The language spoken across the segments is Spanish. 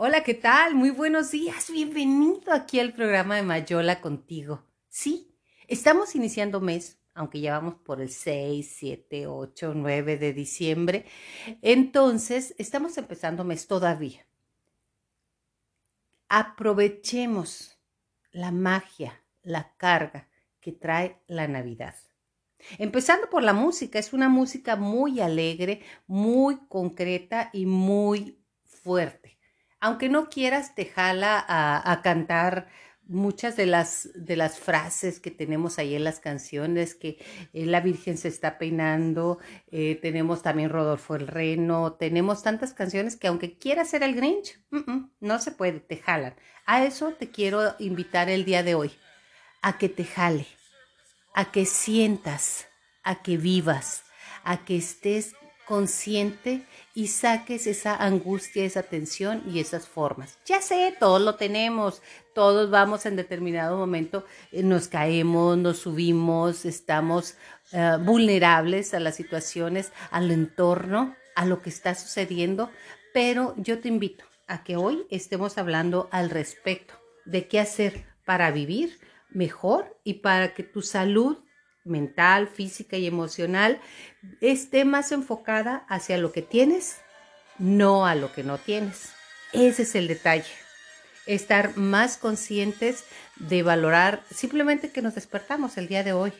Hola, ¿qué tal? Muy buenos días. Bienvenido aquí al programa de Mayola contigo. Sí, estamos iniciando mes, aunque ya vamos por el 6, 7, 8, 9 de diciembre. Entonces, estamos empezando mes todavía. Aprovechemos la magia, la carga que trae la Navidad. Empezando por la música, es una música muy alegre, muy concreta y muy fuerte aunque no quieras, te jala a, cantar muchas de las, de las frases que tenemos ahí en las canciones, que eh, la Virgen se está peinando, eh, tenemos también Rodolfo el Reno, tenemos tantas canciones que aunque quieras ser el Grinch, no se puede, te jalan. A eso te quiero invitar el día de hoy, a que te jale, a que sientas, a que vivas, a que estés consciente y saques esa angustia, esa tensión y esas formas. Ya sé, todos lo tenemos, todos vamos en determinado momento, eh, nos caemos, nos subimos, estamos eh, vulnerables a las situaciones, al entorno, a lo que está sucediendo, pero yo te invito a que hoy estemos hablando al respecto de qué hacer para vivir mejor y para que tu salud mental, física y emocional esté más enfocada hacia lo que tienes, no a lo que no tienes. Ese es el detalle. Estar más conscientes de valorar simplemente que nos despertamos el día de hoy.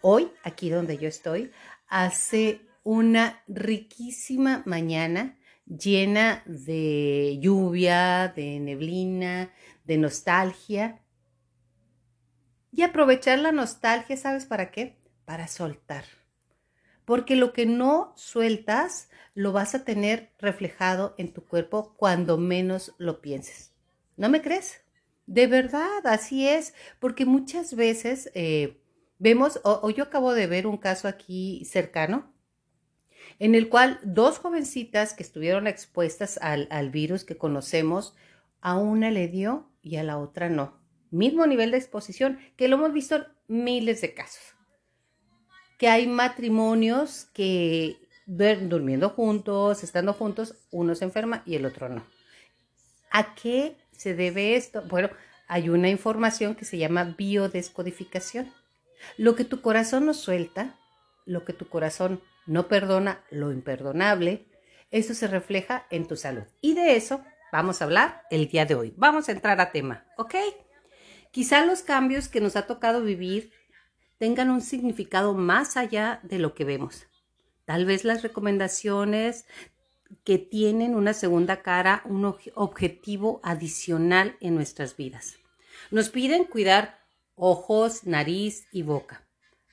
Hoy, aquí donde yo estoy, hace una riquísima mañana llena de lluvia, de neblina, de nostalgia y aprovechar la nostalgia, ¿sabes para qué? Para soltar. Porque lo que no sueltas lo vas a tener reflejado en tu cuerpo cuando menos lo pienses. ¿No me crees? De verdad, así es. Porque muchas veces eh, vemos, o, yo acabo de ver un caso aquí cercano, en el cual dos jovencitas que estuvieron expuestas al, al virus que conocemos, a una le dio y a la otra no mismo nivel de exposición, que lo hemos visto en miles de casos. Que hay matrimonios que durmiendo juntos, estando juntos, uno se enferma y el otro no. ¿A qué se debe esto? Bueno, hay una información que se llama biodescodificación. Lo que tu corazón no suelta, lo que tu corazón no perdona, lo imperdonable, eso se refleja en tu salud. Y de eso vamos a hablar el día de hoy. Vamos a entrar a tema, ¿ok? Quizá los cambios que nos ha tocado vivir tengan un significado más allá de lo que vemos. Tal vez las recomendaciones que tienen una segunda cara, un objetivo adicional en nuestras vidas. Nos piden cuidar ojos, nariz y boca.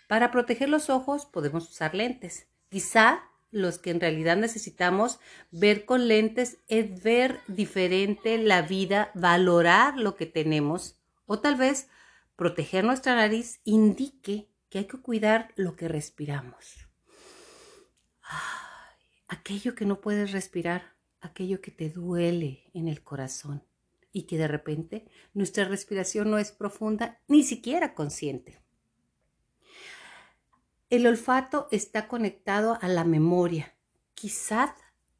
Para proteger los ojos podemos usar lentes. Quizá los que en realidad necesitamos ver con lentes es ver diferente la vida, valorar lo que tenemos o tal vez proteger nuestra nariz indique que hay que cuidar lo que respiramos. aquello que no puedes respirar, aquello que te duele en el corazón y que de repente nuestra respiración no es profunda ni siquiera consciente. El olfato está conectado a la memoria. Quizás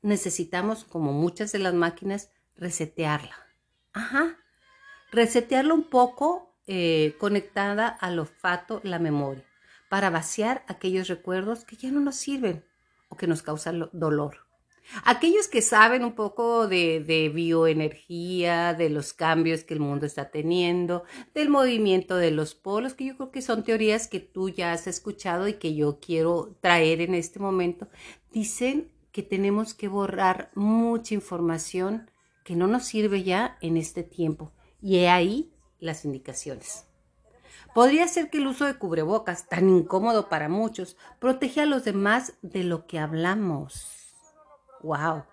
necesitamos, como muchas de las máquinas, resetearla. Ajá, resetearlo un poco eh, conectada al olfato, la memoria, para vaciar aquellos recuerdos que ya no nos sirven o que nos causan dolor. Aquellos que saben un poco de, de, bioenergía, de los cambios que el mundo está teniendo, del movimiento de los polos, que yo creo que son teorías que tú ya has escuchado y que yo quiero traer en este momento, dicen que tenemos que borrar mucha información que no nos sirve ya en este tiempo y he ahí las indicaciones. Podría ser que el uso de cubrebocas, tan incómodo para muchos, protege a los demás de lo que hablamos. ¡Wow!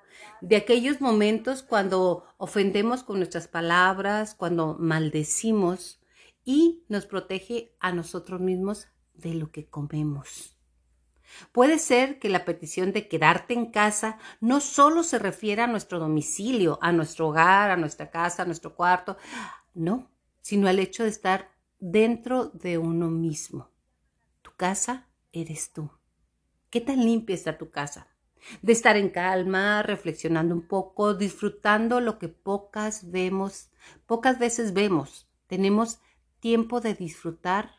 De aquellos momentos cuando ofendemos con nuestras palabras, cuando maldecimos y nos protege a nosotros mismos de lo que comemos. Puede ser que la petición de quedarte en casa no solo se refiere a nuestro domicilio, a nuestro hogar, a nuestra casa, a nuestro cuarto, no, sino al hecho de estar dentro de uno mismo. Tu casa eres tú. ¿Qué tan limpia está tu casa? de estar en calma, reflexionando un poco, disfrutando lo que pocas vemos, pocas veces vemos. Tenemos tiempo de disfrutar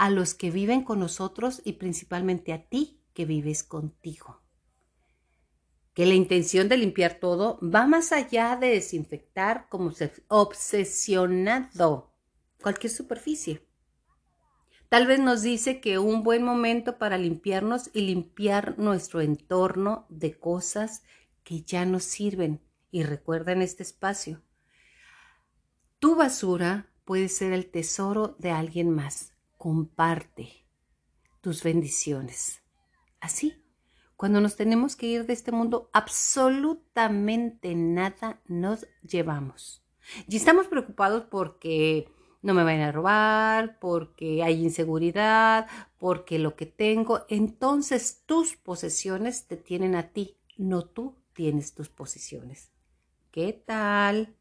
a los que viven con nosotros y principalmente a ti que vives contigo. Que la intención de limpiar todo va más allá de desinfectar como obsesionado cualquier superficie. Tal vez nos dice que un buen momento para limpiarnos y limpiar nuestro entorno de cosas que ya no sirven. Y recuerda en este espacio, tu basura puede ser el tesoro de alguien más. Comparte tus bendiciones. Así, cuando nos tenemos que ir de este mundo, absolutamente nada nos llevamos. Y estamos preocupados porque no me vayan a robar, porque hay inseguridad, porque lo que tengo, entonces tus posesiones te tienen a ti, no tú tienes tus posesiones. ¿Qué tal?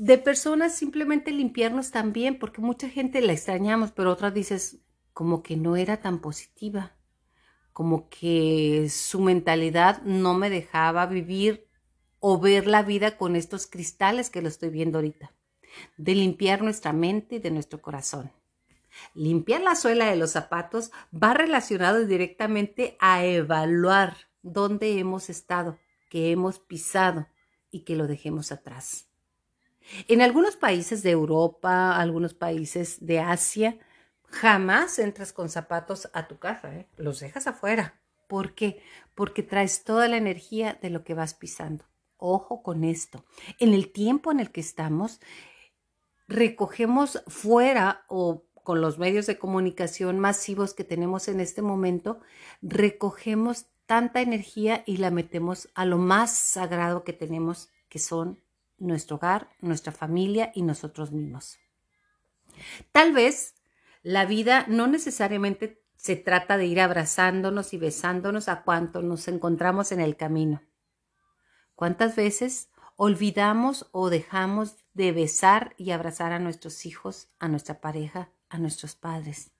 De personas simplemente limpiarnos también, porque mucha gente la extrañamos, pero otras dices como que no era tan positiva, como que su mentalidad no me dejaba vivir o ver la vida con estos cristales que lo estoy viendo ahorita de limpiar nuestra mente y de nuestro corazón. Limpiar la suela de los zapatos va relacionado directamente a evaluar dónde hemos estado, que hemos pisado y que lo dejemos atrás. En algunos países de Europa, algunos países de Asia, jamás entras con zapatos a tu casa, ¿eh? los dejas afuera. ¿Por qué? Porque traes toda la energía de lo que vas pisando. Ojo con esto. En el tiempo en el que estamos, recogemos fuera o con los medios de comunicación masivos que tenemos en este momento, recogemos tanta energía y la metemos a lo más sagrado que tenemos, que son nuestro hogar, nuestra familia y nosotros mismos. Tal vez la vida no necesariamente se trata de ir abrazándonos y besándonos a cuanto nos encontramos en el camino. ¿Cuántas veces olvidamos o dejamos de besar y abrazar a nuestros hijos, a nuestra pareja, a nuestros padres.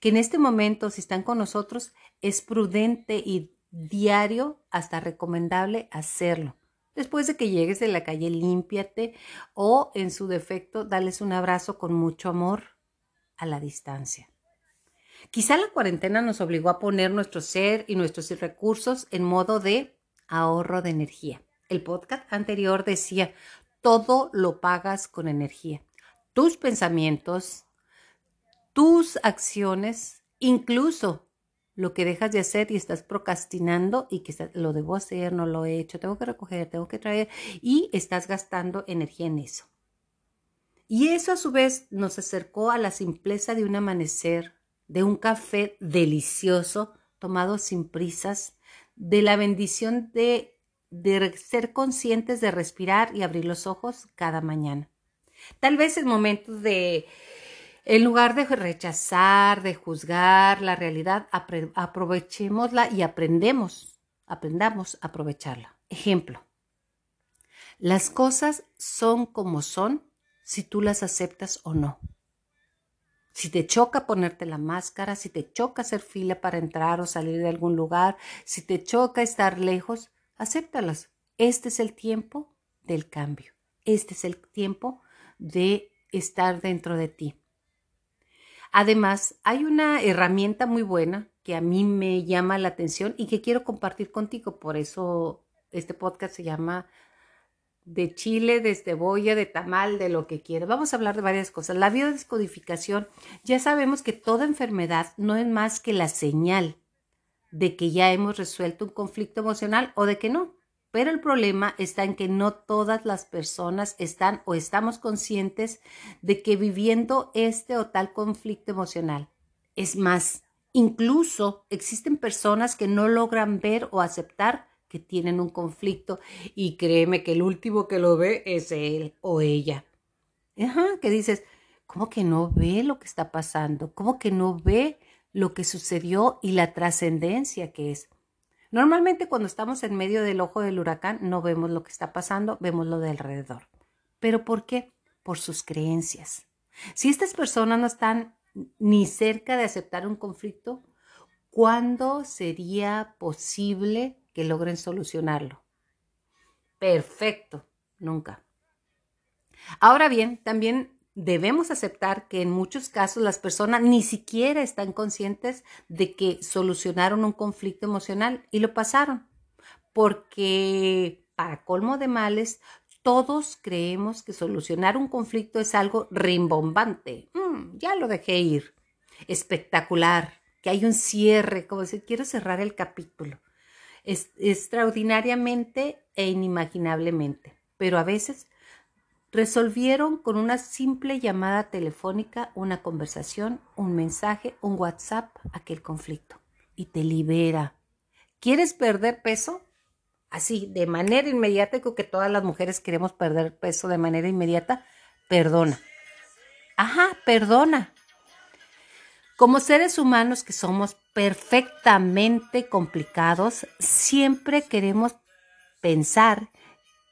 Que en este momento, si están con nosotros, es prudente y diario, hasta recomendable hacerlo. Después de que llegues de la calle, límpiate o, en su defecto, dales un abrazo con mucho amor a la distancia. Quizá la cuarentena nos obligó a poner nuestro ser y nuestros recursos en modo de ahorro de energía. El podcast anterior decía, todo lo pagas con energía. Tus pensamientos, tus acciones, incluso lo que dejas de hacer y estás procrastinando y que lo debo hacer, no lo he hecho, tengo que recoger, tengo que traer y estás gastando energía en eso. Y eso a su vez nos acercó a la simpleza de un amanecer, de un café delicioso tomado sin prisas, de la bendición de de ser conscientes de respirar y abrir los ojos cada mañana. Tal vez es momento de, en lugar de rechazar, de juzgar la realidad, aprovechémosla y aprendemos, aprendamos a aprovecharla. Ejemplo, las cosas son como son si tú las aceptas o no. Si te choca ponerte la máscara, si te choca hacer fila para entrar o salir de algún lugar, si te choca estar lejos, acéptalas. Este es el tiempo del cambio. Este es el tiempo de estar dentro de ti. Además, hay una herramienta muy buena que a mí me llama la atención y que quiero compartir contigo. Por eso este podcast se llama de chile, de cebolla, de tamal, de lo que quieras. Vamos a hablar de varias cosas. La biodescodificación, ya sabemos que toda enfermedad no es más que la señal de que ya hemos resuelto un conflicto emocional o de que no. Pero el problema está en que no todas las personas están o estamos conscientes de que viviendo este o tal conflicto emocional. Es más, incluso existen personas que no logran ver o aceptar que tienen un conflicto y créeme que el último que lo ve es él o ella. Ajá, que dices, ¿cómo que no ve lo que está pasando? ¿Cómo que no ve lo que sucedió y la trascendencia que es. Normalmente cuando estamos en medio del ojo del huracán no vemos lo que está pasando, vemos lo de alrededor. ¿Pero por qué? Por sus creencias. Si estas personas no están ni cerca de aceptar un conflicto, ¿cuándo sería posible que logren solucionarlo? Perfecto, nunca. Ahora bien, también debemos aceptar que en muchos casos las personas ni siquiera están conscientes de que solucionaron un conflicto emocional y lo pasaron, porque para colmo de males, todos creemos que solucionar un conflicto es algo rimbombante. Mm, ya lo dejé ir. Espectacular, que hay un cierre, como decir, quiero cerrar el capítulo. Extraordinariamente e inimaginablemente. Pero a veces resolvieron con una simple llamada telefónica, una conversación, un mensaje, un WhatsApp, aquel conflicto. Y te libera. ¿Quieres perder peso? Así, de manera inmediata, creo que todas las mujeres queremos perder peso de manera inmediata. Perdona. Ajá, perdona. Como seres humanos que somos perfectamente complicados, siempre queremos pensar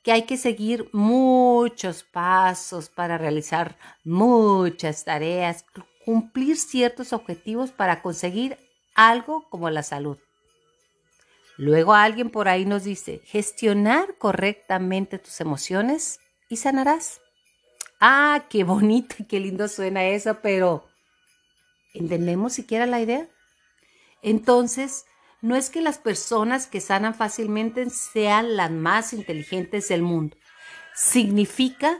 que hay que seguir muchos pasos para realizar muchas tareas, cumplir ciertos objetivos para conseguir algo como la salud. Luego alguien por ahí nos dice, gestionar correctamente tus emociones y sanarás. Ah, qué bonito y qué lindo suena eso, pero ¿entendemos siquiera la idea? Entonces, no es que las personas que sanan fácilmente sean las más inteligentes del mundo. Significa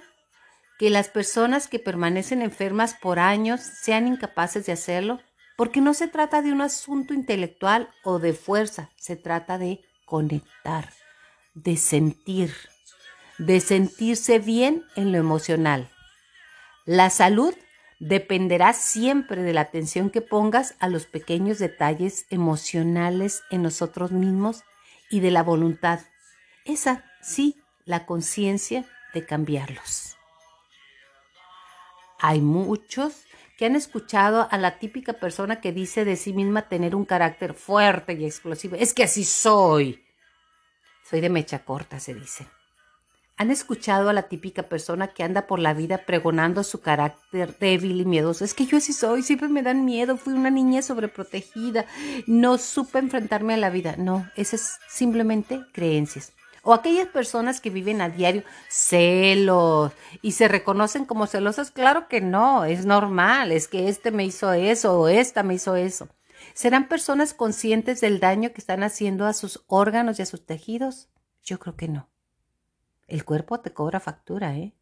que las personas que permanecen enfermas por años sean incapaces de hacerlo, porque no se trata de un asunto intelectual o de fuerza, se trata de conectar, de sentir, de sentirse bien en lo emocional. La salud dependerá siempre de la atención que pongas a los pequeños detalles emocionales en nosotros mismos y de la voluntad. Esa, sí, la conciencia de cambiarlos. Hay muchos que han escuchado a la típica persona que dice de sí misma tener un carácter fuerte y explosivo. Es que así soy. Soy de mecha corta, se dice. ¿Han escuchado a la típica persona que anda por la vida pregonando su carácter débil y miedoso? Es que yo así soy, siempre me dan miedo, fui una niña sobreprotegida, no supe enfrentarme a la vida. No, esas es simplemente creencias. O aquellas personas que viven a diario celos y se reconocen como celosas, claro que no, es normal, es que este me hizo eso o esta me hizo eso. ¿Serán personas conscientes del daño que están haciendo a sus órganos y a sus tejidos? Yo creo que no. El cuerpo te cobra factura, ¿eh?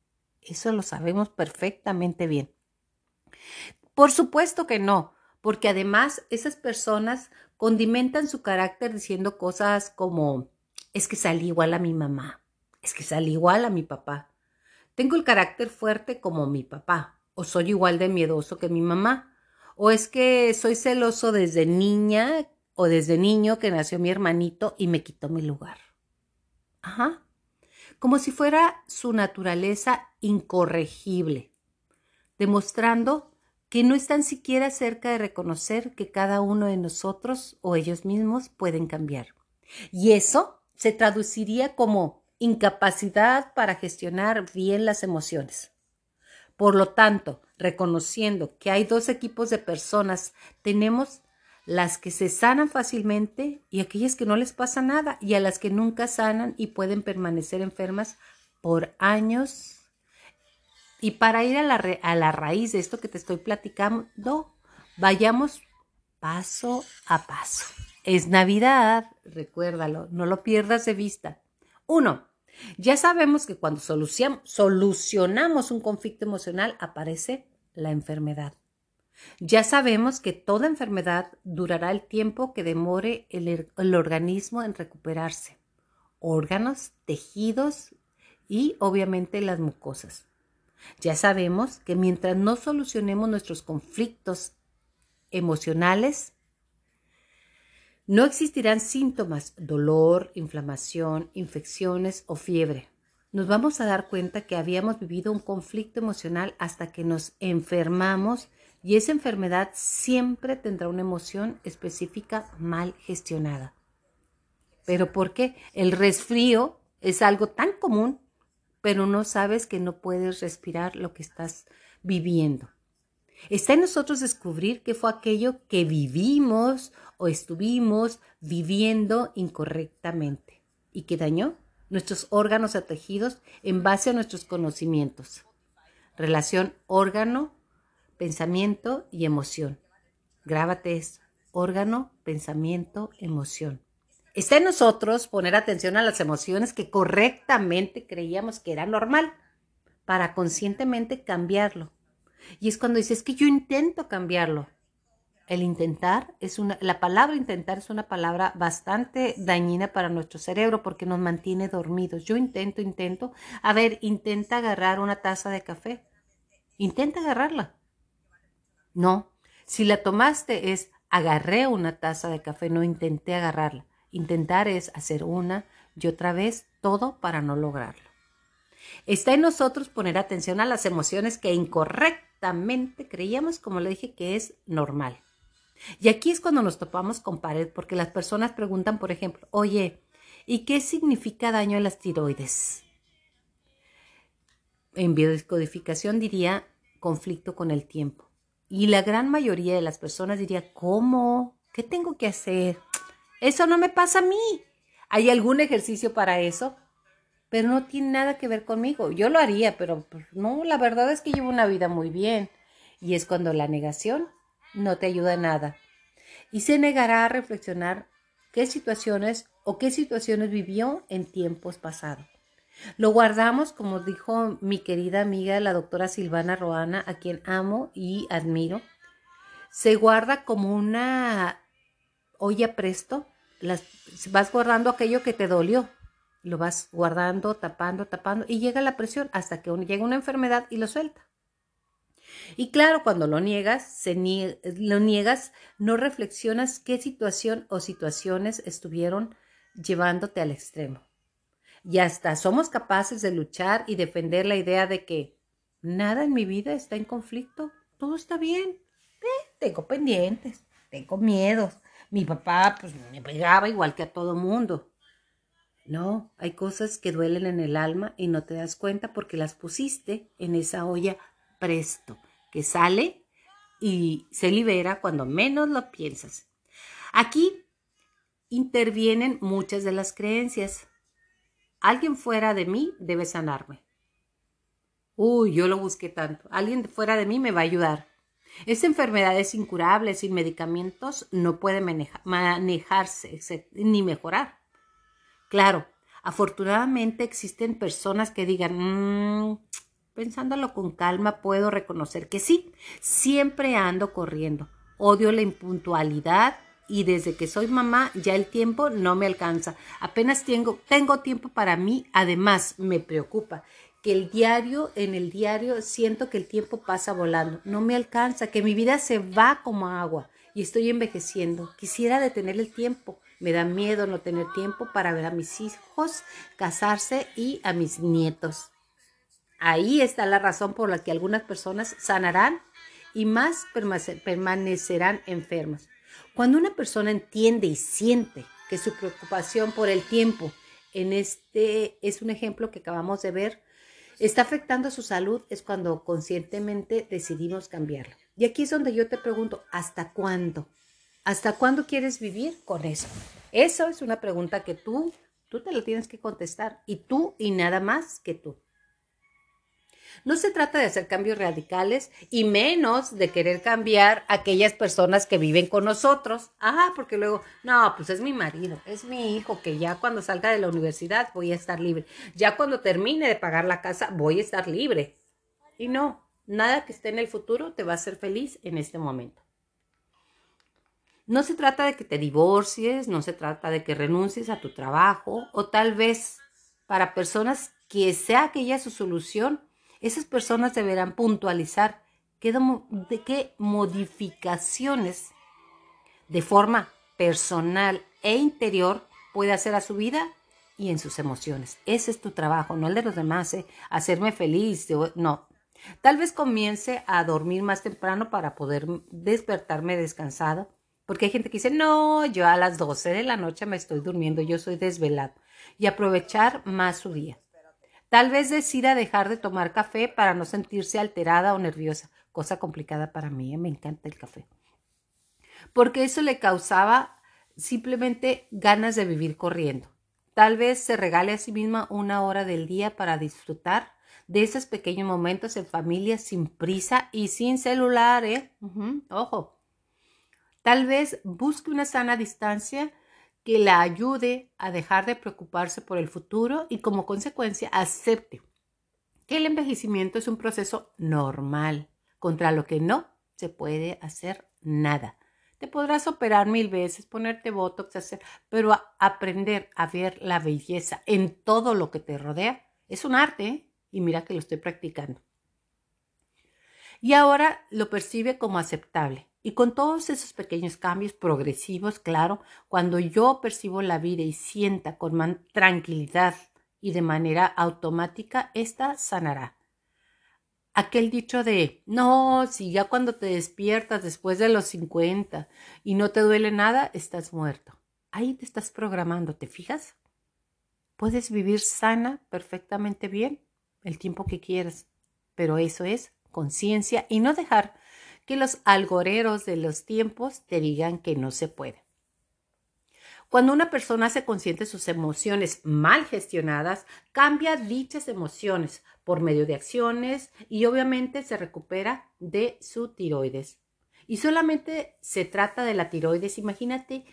Eso lo sabemos perfectamente bien. Por supuesto que no, porque además esas personas condimentan su carácter diciendo cosas como, es que salí igual a mi mamá, es que salí igual a mi papá, tengo el carácter fuerte como mi papá, o soy igual de miedoso que mi mamá, o es que soy celoso desde niña o desde niño que nació mi hermanito y me quitó mi lugar. Ajá como si fuera su naturaleza incorregible, demostrando que no están siquiera cerca de reconocer que cada uno de nosotros o ellos mismos pueden cambiar. Y eso se traduciría como incapacidad para gestionar bien las emociones. Por lo tanto, reconociendo que hay dos equipos de personas, tenemos las que se sanan fácilmente y aquellas que no les pasa nada y a las que nunca sanan y pueden permanecer enfermas por años. Y para ir a la, a la raíz de esto que te estoy platicando, vayamos paso a paso. Es Navidad, recuérdalo, no lo pierdas de vista. Uno, ya sabemos que cuando solucionamos un conflicto emocional aparece la enfermedad. Ya sabemos que toda enfermedad durará el tiempo que demore el, organismo en recuperarse. Órganos, tejidos y obviamente las mucosas. Ya sabemos que mientras no solucionemos nuestros conflictos emocionales, no existirán síntomas, dolor, inflamación, infecciones o fiebre. Nos vamos a dar cuenta que habíamos vivido un conflicto emocional hasta que nos enfermamos y esa enfermedad siempre tendrá una emoción específica mal gestionada. ¿Pero por qué? El resfrío es algo tan común, pero no sabes que no puedes respirar lo que estás viviendo. Está en nosotros descubrir qué fue aquello que vivimos o estuvimos viviendo incorrectamente y que dañó nuestros órganos o tejidos en base a nuestros conocimientos. Relación órgano, pensamiento y emoción. Grábate eso. Órgano, pensamiento, emoción. Está en nosotros poner atención a las emociones que correctamente creíamos que era normal para conscientemente cambiarlo. Y es cuando dices que yo intento cambiarlo. El intentar es una, la palabra intentar es una palabra bastante dañina para nuestro cerebro porque nos mantiene dormidos. Yo intento, intento. A ver, intenta agarrar una taza de café. Intenta agarrarla. No, si la tomaste es agarré una taza de café, no intenté agarrarla. Intentar es hacer una y otra vez todo para no lograrlo. Está en nosotros poner atención a las emociones que incorrectamente creíamos, como le dije, que es normal. Y aquí es cuando nos topamos con pared, porque las personas preguntan, por ejemplo, oye, ¿y qué significa daño en las tiroides? En biodescodificación diría conflicto con el tiempo. Y la gran mayoría de las personas diría, ¿cómo? ¿Qué tengo que hacer? Eso no me pasa a mí. ¿Hay algún ejercicio para eso? Pero no tiene nada que ver conmigo. Yo lo haría, pero pues, no, la verdad es que llevo una vida muy bien. Y es cuando la negación no te ayuda en nada. Y se negará a reflexionar qué situaciones o qué situaciones vivió en tiempos pasados. Lo guardamos, como dijo mi querida amiga la doctora Silvana Roana, a quien amo y admiro. Se guarda como una olla presto. Las, vas guardando aquello que te dolió. Lo vas guardando, tapando, tapando y llega la presión hasta que llega una enfermedad y lo suelta. Y claro, cuando lo niegas, se lo niegas, no reflexionas qué situación o situaciones estuvieron llevándote al extremo. Y hasta somos capaces de luchar y defender la idea de que nada en mi vida está en conflicto, todo está bien. Eh, tengo pendientes, tengo miedos. Mi papá pues me pegaba igual que a todo mundo. No, hay cosas que duelen en el alma y no te das cuenta porque las pusiste en esa olla presto, que sale y se libera cuando menos lo piensas. Aquí intervienen muchas de las creencias. Alguien fuera de mí debe sanarme. Uy, yo lo busqué tanto. Alguien fuera de mí me va a ayudar. Esta enfermedad es incurable, sin medicamentos no puede manejarse ni mejorar. Claro, afortunadamente existen personas que digan, mmm, pensándolo con calma, puedo reconocer que sí, siempre ando corriendo. Odio la impuntualidad y desde que soy mamá ya el tiempo no me alcanza. Apenas tengo, tengo tiempo para mí, además me preocupa que el diario, en el diario siento que el tiempo pasa volando, no me alcanza, que mi vida se va como agua y estoy envejeciendo. Quisiera detener el tiempo. Me da miedo no tener tiempo para ver a mis hijos casarse y a mis nietos. Ahí está la razón por la que algunas personas sanarán y más permanecerán enfermas. Cuando una persona entiende y siente que su preocupación por el tiempo en este es un ejemplo que acabamos de ver, está afectando su salud, es cuando conscientemente decidimos cambiarlo. Y aquí es donde yo te pregunto, ¿hasta cuándo? ¿Hasta cuándo quieres vivir con eso? Eso es una pregunta que tú, tú te la tienes que contestar y tú y nada más que tú. No se trata de hacer cambios radicales y menos de querer cambiar a aquellas personas que viven con nosotros. Ah, porque luego, no, pues es mi marido, es mi hijo, que ya cuando salga de la universidad voy a estar libre. Ya cuando termine de pagar la casa voy a estar libre. Y no, nada que esté en el futuro te va a hacer feliz en este momento. No se trata de que te divorcies, no se trata de que renuncies a tu trabajo o tal vez para personas que sea aquella su solución, esas personas deberán puntualizar qué, de qué modificaciones de forma personal e interior puede hacer a su vida y en sus emociones. Ese es tu trabajo, no el de los demás, ¿eh? hacerme feliz, no. Tal vez comience a dormir más temprano para poder despertarme descansado, porque hay gente que dice, no, yo a las 12 de la noche me estoy durmiendo, yo soy desvelado, y aprovechar más su día. Tal vez decida dejar de tomar café para no sentirse alterada o nerviosa, cosa complicada para mí, ¿eh? me encanta el café. porque eso le causaba simplemente ganas de vivir corriendo. Tal vez se regale a sí misma una hora del día para disfrutar de esos pequeños momentos en familia sin prisa y sin celular, ¿eh? ojo. Tal vez busque una sana distancia que la ayude a dejar de preocuparse por el futuro y como consecuencia acepte que el envejecimiento es un proceso normal, contra lo que no se puede hacer nada. Te podrás operar mil veces, ponerte botox, hacer, pero aprender a ver la belleza en todo lo que te rodea es un arte ¿eh? y mira que lo estoy practicando. Y ahora lo percibe como aceptable. Y con todos esos pequeños cambios progresivos, claro, cuando yo percibo la vida y sienta con tranquilidad y de manera automática, esta sanará aquel dicho de, no, si ya cuando te despiertas después de los 50 y no te duele nada, estás muerto. Ahí te estás programando, ¿te fijas? Puedes vivir sana, perfectamente bien, el tiempo que quieras, pero eso es conciencia y no dejar que los algoreros de los tiempos te digan que no se puede. Cuando una persona se consciente sus emociones mal gestionadas, cambia dichas emociones por medio de acciones y obviamente se recupera de su tiroides. Y solamente se trata de la tiroides. Imagínate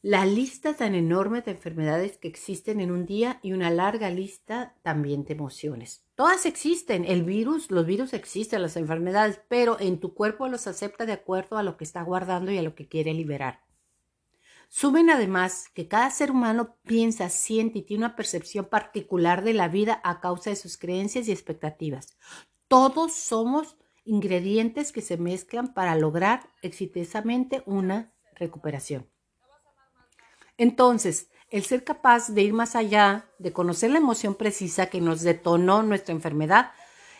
la lista tan enorme de enfermedades que existen en un día y una larga lista también de emociones. Todas existen, el virus, los virus existen, las enfermedades, pero en tu cuerpo los acepta de acuerdo a lo que está guardando y a lo que quiere liberar. Sumen además que cada ser humano piensa, siente y tiene una percepción particular de la vida a causa de sus creencias y expectativas. Todos somos ingredientes que se mezclan para lograr exitosamente una recuperación. Entonces, el ser capaz de ir más allá, de conocer la emoción precisa que nos detonó nuestra enfermedad,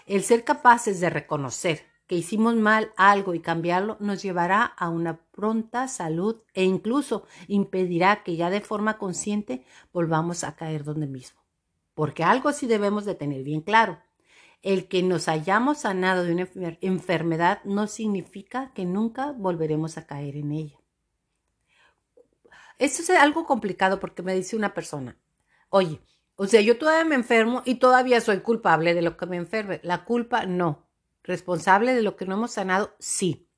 el ser capaces de reconocer, que hicimos mal algo y cambiarlo nos llevará a una pronta salud e incluso impedirá que ya de forma consciente volvamos a caer donde mismo. Porque algo sí debemos de tener bien claro. El que nos hayamos sanado de una enfermedad no significa que nunca volveremos a caer en ella. Esto es algo complicado porque me dice una persona, oye, o sea, yo todavía me enfermo y todavía soy culpable de lo que me enferme. La culpa no responsable de lo que no hemos sanado, sí.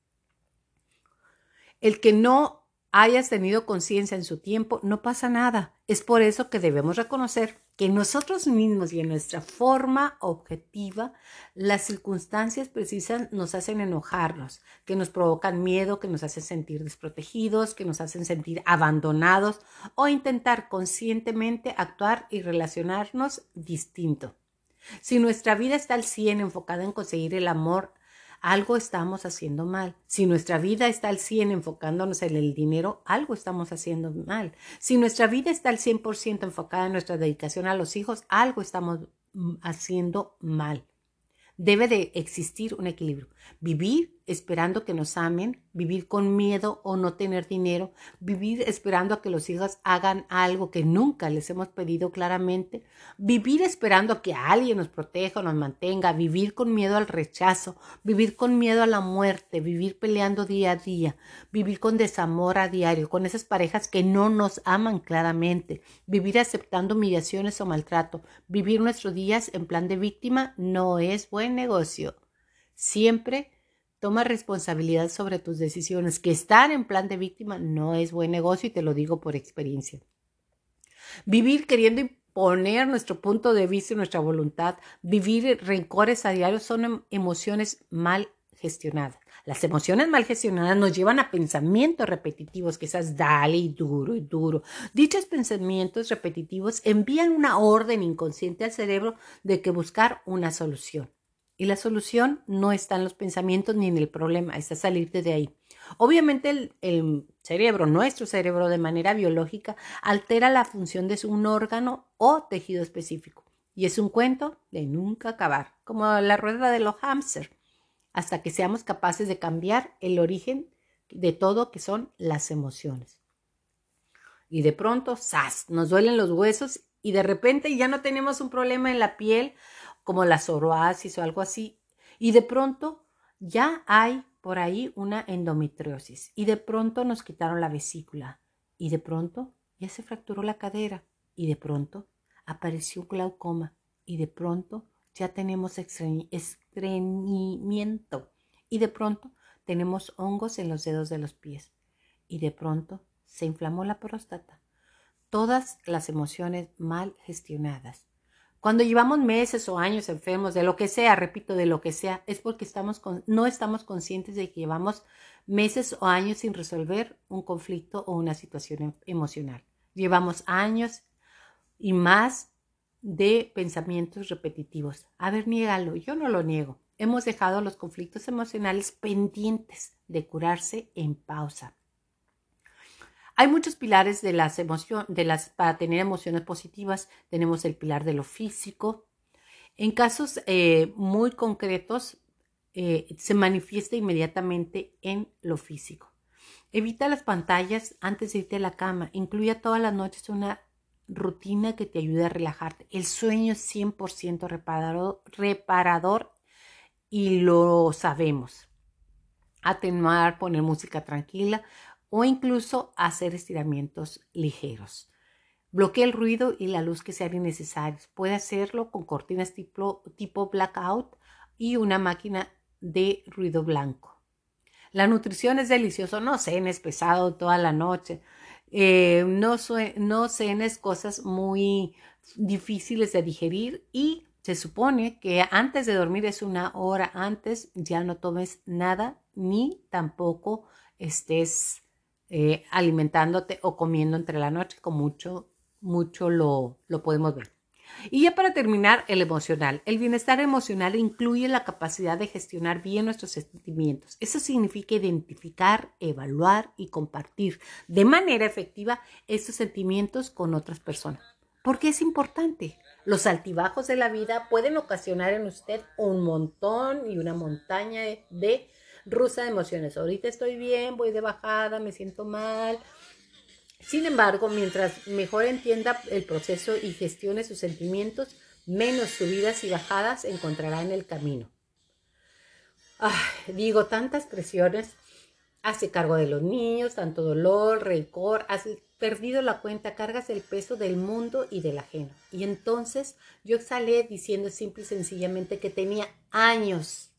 El que no hayas tenido conciencia en su tiempo, no pasa nada. Es por eso que debemos reconocer que nosotros mismos y en nuestra forma objetiva, las circunstancias precisas nos hacen enojarnos, que nos provocan miedo, que nos hacen sentir desprotegidos, que nos hacen sentir abandonados o intentar conscientemente actuar y relacionarnos distinto. Si nuestra vida está al 100 enfocada en conseguir el amor, algo estamos haciendo mal. Si nuestra vida está al 100 enfocándonos en el dinero, algo estamos haciendo mal. Si nuestra vida está al 100% enfocada en nuestra dedicación a los hijos, algo estamos mm, haciendo mal. Debe de existir un equilibrio. Vivir esperando que nos amen, vivir con miedo o no tener dinero, vivir esperando a que los hijos hagan algo que nunca les hemos pedido claramente, vivir esperando a que alguien nos proteja o nos mantenga, vivir con miedo al rechazo, vivir con miedo a la muerte, vivir peleando día a día, vivir con desamor a diario, con esas parejas que no nos aman claramente, vivir aceptando humillaciones o maltrato, vivir nuestros días en plan de víctima no es buen negocio. Siempre toma responsabilidad sobre tus decisiones. Que estar en plan de víctima no es buen negocio y te lo digo por experiencia. Vivir queriendo imponer nuestro punto de vista y nuestra voluntad, vivir rencores a diario son em, emociones mal gestionadas. Las emociones mal gestionadas nos llevan a pensamientos repetitivos, que esas dale y duro y duro. Dichos pensamientos repetitivos envían una orden inconsciente al cerebro de que buscar una solución. Y la solución no está en los pensamientos ni en el problema, está salirte de ahí. Obviamente el, cerebro, nuestro cerebro de manera biológica, altera la función de un órgano o tejido específico. Y es un cuento de nunca acabar, como la rueda de los hámster, hasta que seamos capaces de cambiar el origen de todo que son las emociones. Y de pronto, ¡zas! Nos duelen los huesos y de repente ya no tenemos un problema en la piel como la psoriasis o algo así, y de pronto ya hay por ahí una endometriosis y de pronto nos quitaron la vesícula y de pronto ya se fracturó la cadera y de pronto apareció glaucoma y de pronto ya tenemos estreñimiento y de pronto tenemos hongos en los dedos de los pies y de pronto se inflamó la próstata. Todas las emociones mal gestionadas. Cuando llevamos meses o años enfermos de lo que sea, repito, de lo que sea, es porque estamos no estamos conscientes de que llevamos meses o años sin resolver un conflicto o una situación em, emocional. Llevamos años y más de pensamientos repetitivos. A ver, niégalo, yo no lo niego. Hemos dejado los conflictos emocionales pendientes de curarse en pausa. Hay muchos pilares de las emociones, de las, para tener emociones positivas. Tenemos el pilar de lo físico. En casos eh, muy concretos, eh, se manifiesta inmediatamente en lo físico. Evita las pantallas antes de irte a la cama. Incluye todas las noches una rutina que te ayude a relajarte. El sueño es 100% reparador, reparador y lo sabemos. Atenuar, poner música tranquila o incluso hacer estiramientos ligeros. Bloquea el ruido y la luz que sean innecesarios. Puede hacerlo con cortinas tipo, tipo blackout y una máquina de ruido blanco. La nutrición es delicioso, no cenes pesado toda la noche, eh, no, no cenes cosas muy difíciles de digerir y se supone que antes de dormir es una hora antes, ya no tomes nada ni tampoco estés eh, alimentándote o comiendo entre la noche, con mucho, mucho lo, lo podemos ver. Y ya para terminar, el emocional. El bienestar emocional incluye la capacidad de gestionar bien nuestros sentimientos. Eso significa identificar, evaluar y compartir de manera efectiva estos sentimientos con otras personas. ¿Por qué es importante? Los altibajos de la vida pueden ocasionar en usted un montón y una montaña de rusa de emociones. Ahorita estoy bien, voy de bajada, me siento mal. Sin embargo, mientras mejor entienda el proceso y gestione sus sentimientos, menos subidas y bajadas encontrará en el camino. digo, tantas presiones, hace cargo de los niños, tanto dolor, rencor, has perdido la cuenta, cargas el peso del mundo y del ajeno. Y entonces yo exhalé diciendo simple y sencillamente que tenía años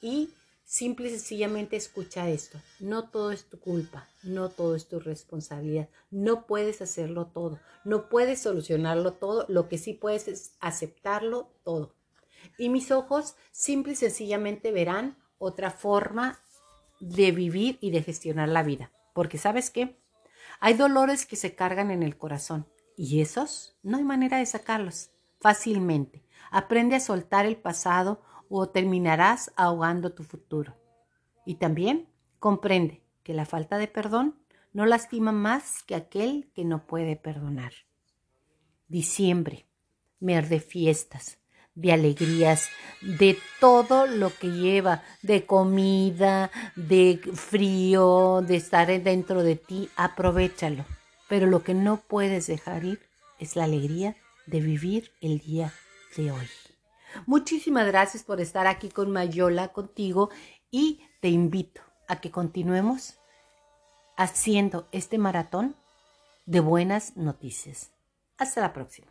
y Simple y sencillamente escucha esto. No todo es tu culpa, no todo es tu responsabilidad. No puedes hacerlo todo, no puedes solucionarlo todo. Lo que sí puedes es aceptarlo todo. Y mis ojos simple y sencillamente verán otra forma de vivir y de gestionar la vida. Porque sabes qué? Hay dolores que se cargan en el corazón y esos no hay manera de sacarlos fácilmente. Aprende a soltar el pasado o terminarás ahogando tu futuro. Y también comprende que la falta de perdón no lastima más que aquel que no puede perdonar. Diciembre, mes de fiestas, de alegrías, de todo lo que lleva, de comida, de frío, de estar dentro de ti, aprovechalo. Pero lo que no puedes dejar ir es la alegría de vivir el día de hoy. Muchísimas gracias por estar aquí con Mayola, contigo, y te invito a que continuemos haciendo este maratón de buenas noticias. Hasta la próxima.